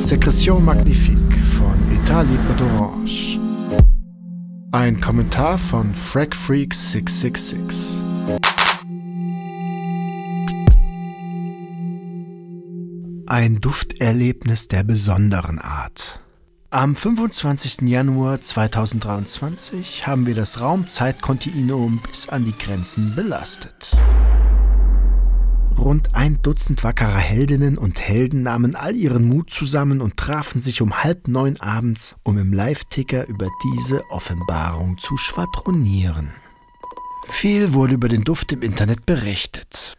Secretion Magnifique von Etat Libre d'Orange. Ein Kommentar von Frag Freak 666. Ein Dufterlebnis der besonderen Art. Am 25. Januar 2023 haben wir das Raumzeitkontinuum bis an die Grenzen belastet. Rund ein Dutzend wackerer Heldinnen und Helden nahmen all ihren Mut zusammen und trafen sich um halb neun abends, um im Live-Ticker über diese Offenbarung zu schwadronieren. Viel wurde über den Duft im Internet berichtet.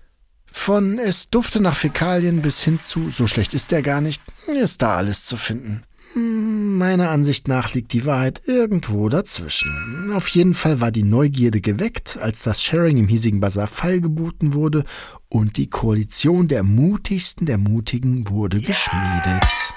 Von es dufte nach Fäkalien bis hin zu so schlecht ist er gar nicht, ist da alles zu finden. Meiner Ansicht nach liegt die Wahrheit irgendwo dazwischen. Auf jeden Fall war die Neugierde geweckt, als das Sharing im hiesigen Bazar feilgeboten wurde und die Koalition der mutigsten der Mutigen wurde geschmiedet.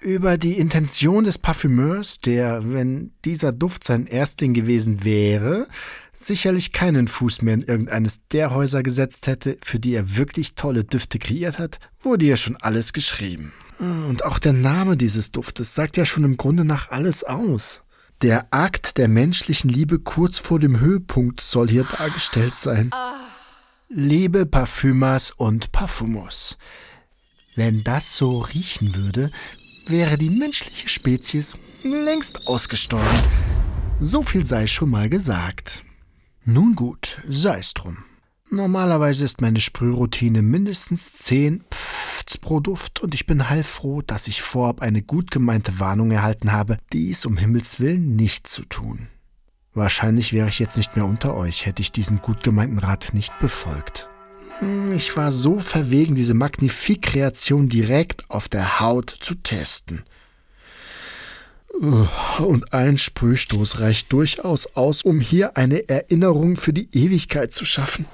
Über die Intention des Parfümeurs, der, wenn dieser Duft sein Erstling gewesen wäre, sicherlich keinen Fuß mehr in irgendeines der Häuser gesetzt hätte, für die er wirklich tolle Düfte kreiert hat, wurde ja schon alles geschrieben. Und auch der Name dieses Duftes sagt ja schon im Grunde nach alles aus. Der Akt der menschlichen Liebe kurz vor dem Höhepunkt soll hier dargestellt sein. Liebe Parfümas und Parfumos. Wenn das so riechen würde, wäre die menschliche Spezies längst ausgestorben. So viel sei schon mal gesagt. Nun gut, sei's drum. Normalerweise ist meine Sprühroutine mindestens 10 Pfts pro Duft und ich bin heilfroh, dass ich vorab eine gut gemeinte Warnung erhalten habe, dies um Himmels Willen nicht zu tun. Wahrscheinlich wäre ich jetzt nicht mehr unter euch, hätte ich diesen gut gemeinten Rat nicht befolgt. Hm, ich war so verwegen, diese Magnifik-Kreation direkt auf der Haut zu testen. Und ein Sprühstoß reicht durchaus aus, um hier eine Erinnerung für die Ewigkeit zu schaffen.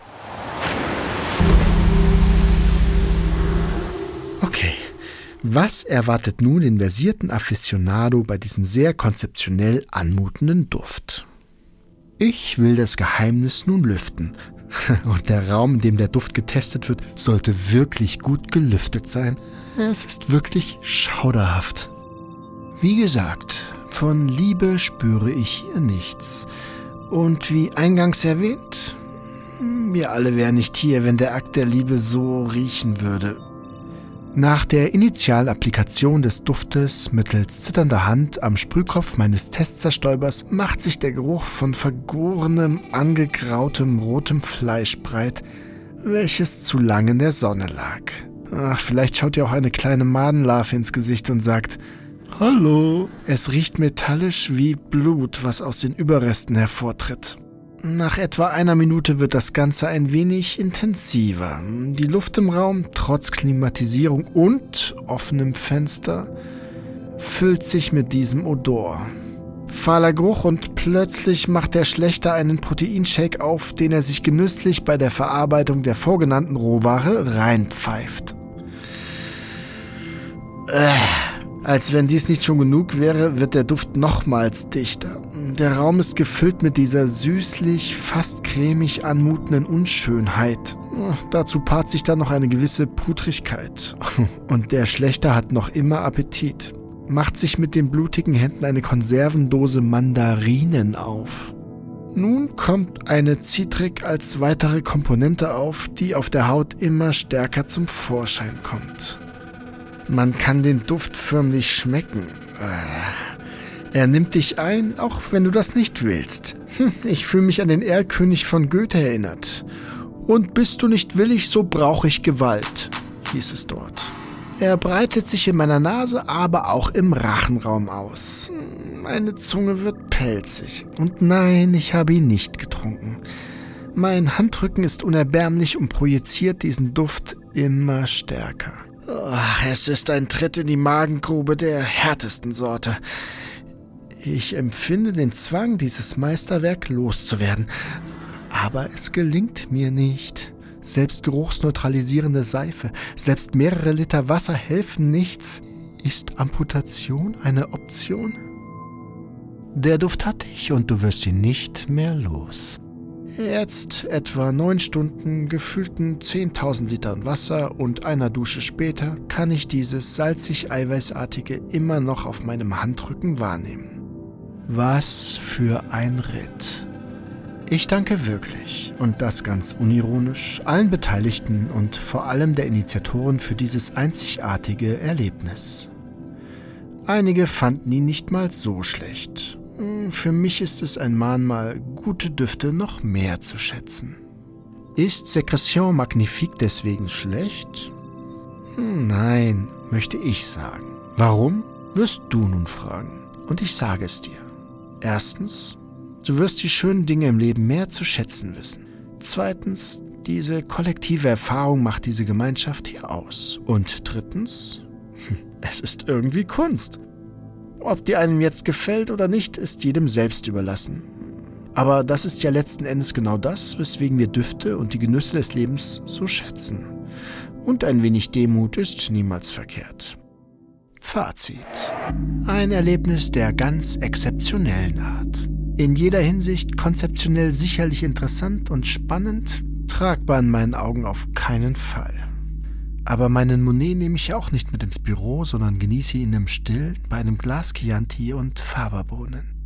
Okay, was erwartet nun den versierten Aficionado bei diesem sehr konzeptionell anmutenden Duft? Ich will das Geheimnis nun lüften. Und der Raum, in dem der Duft getestet wird, sollte wirklich gut gelüftet sein. Es ist wirklich schauderhaft. Wie gesagt, von Liebe spüre ich hier nichts. Und wie eingangs erwähnt, wir alle wären nicht hier, wenn der Akt der Liebe so riechen würde. Nach der Initialapplikation des Duftes mittels zitternder Hand am Sprühkopf meines Testzerstäubers macht sich der Geruch von vergorenem, angegrautem rotem Fleisch breit, welches zu lang in der Sonne lag. Ach, vielleicht schaut ihr auch eine kleine Madenlarve ins Gesicht und sagt, Hallo. Es riecht metallisch wie Blut, was aus den Überresten hervortritt. Nach etwa einer Minute wird das Ganze ein wenig intensiver. Die Luft im Raum, trotz Klimatisierung und offenem Fenster, füllt sich mit diesem Odor. Fahler Geruch und plötzlich macht der Schlechter einen Proteinshake auf, den er sich genüsslich bei der Verarbeitung der vorgenannten Rohware reinpfeift. Äh. Als wenn dies nicht schon genug wäre, wird der Duft nochmals dichter. Der Raum ist gefüllt mit dieser süßlich, fast cremig anmutenden Unschönheit. Dazu paart sich dann noch eine gewisse Putrigkeit. Und der Schlechter hat noch immer Appetit. Macht sich mit den blutigen Händen eine Konservendose Mandarinen auf. Nun kommt eine Zitrik als weitere Komponente auf, die auf der Haut immer stärker zum Vorschein kommt. Man kann den Duft förmlich schmecken. Er nimmt dich ein, auch wenn du das nicht willst. Hm, ich fühle mich an den Erlkönig von Goethe erinnert. Und bist du nicht willig, so brauche ich Gewalt, hieß es dort. Er breitet sich in meiner Nase, aber auch im Rachenraum aus. Meine Zunge wird pelzig. Und nein, ich habe ihn nicht getrunken. Mein Handrücken ist unerbärmlich und projiziert diesen Duft immer stärker. Ach, es ist ein Tritt in die Magengrube der härtesten Sorte. Ich empfinde den Zwang, dieses Meisterwerk loszuwerden. Aber es gelingt mir nicht. Selbst geruchsneutralisierende Seife, selbst mehrere Liter Wasser helfen nichts. Ist Amputation eine Option? Der Duft hat dich und du wirst ihn nicht mehr los. Jetzt, etwa neun Stunden, gefühlten 10.000 Litern Wasser und einer Dusche später, kann ich dieses salzig-eiweißartige immer noch auf meinem Handrücken wahrnehmen. Was für ein Ritt. Ich danke wirklich, und das ganz unironisch, allen Beteiligten und vor allem der Initiatoren für dieses einzigartige Erlebnis. Einige fanden ihn nicht mal so schlecht. Hm, für mich ist es ein Mahnmal, gute Düfte noch mehr zu schätzen. Ist Secretion Magnifique deswegen schlecht? Hm, nein, möchte ich sagen. Warum, wirst du nun fragen. Und ich sage es dir. Erstens, Du wirst die schönen Dinge im Leben mehr zu schätzen wissen. Zweitens, diese kollektive Erfahrung macht diese Gemeinschaft hier aus. Und drittens, es ist irgendwie Kunst. Ob die einem jetzt gefällt oder nicht, ist jedem selbst überlassen. Aber das ist ja letzten Endes genau das, weswegen wir Düfte und die Genüsse des Lebens so schätzen. Und ein wenig Demut ist niemals verkehrt. Fazit. Ein Erlebnis der ganz exzeptionellen Art. In jeder Hinsicht konzeptionell sicherlich interessant und spannend, tragbar in meinen Augen auf keinen Fall. Aber meinen Monet nehme ich auch nicht mit ins Büro, sondern genieße ihn im Stillen bei einem Glas Chianti und Faberbohnen.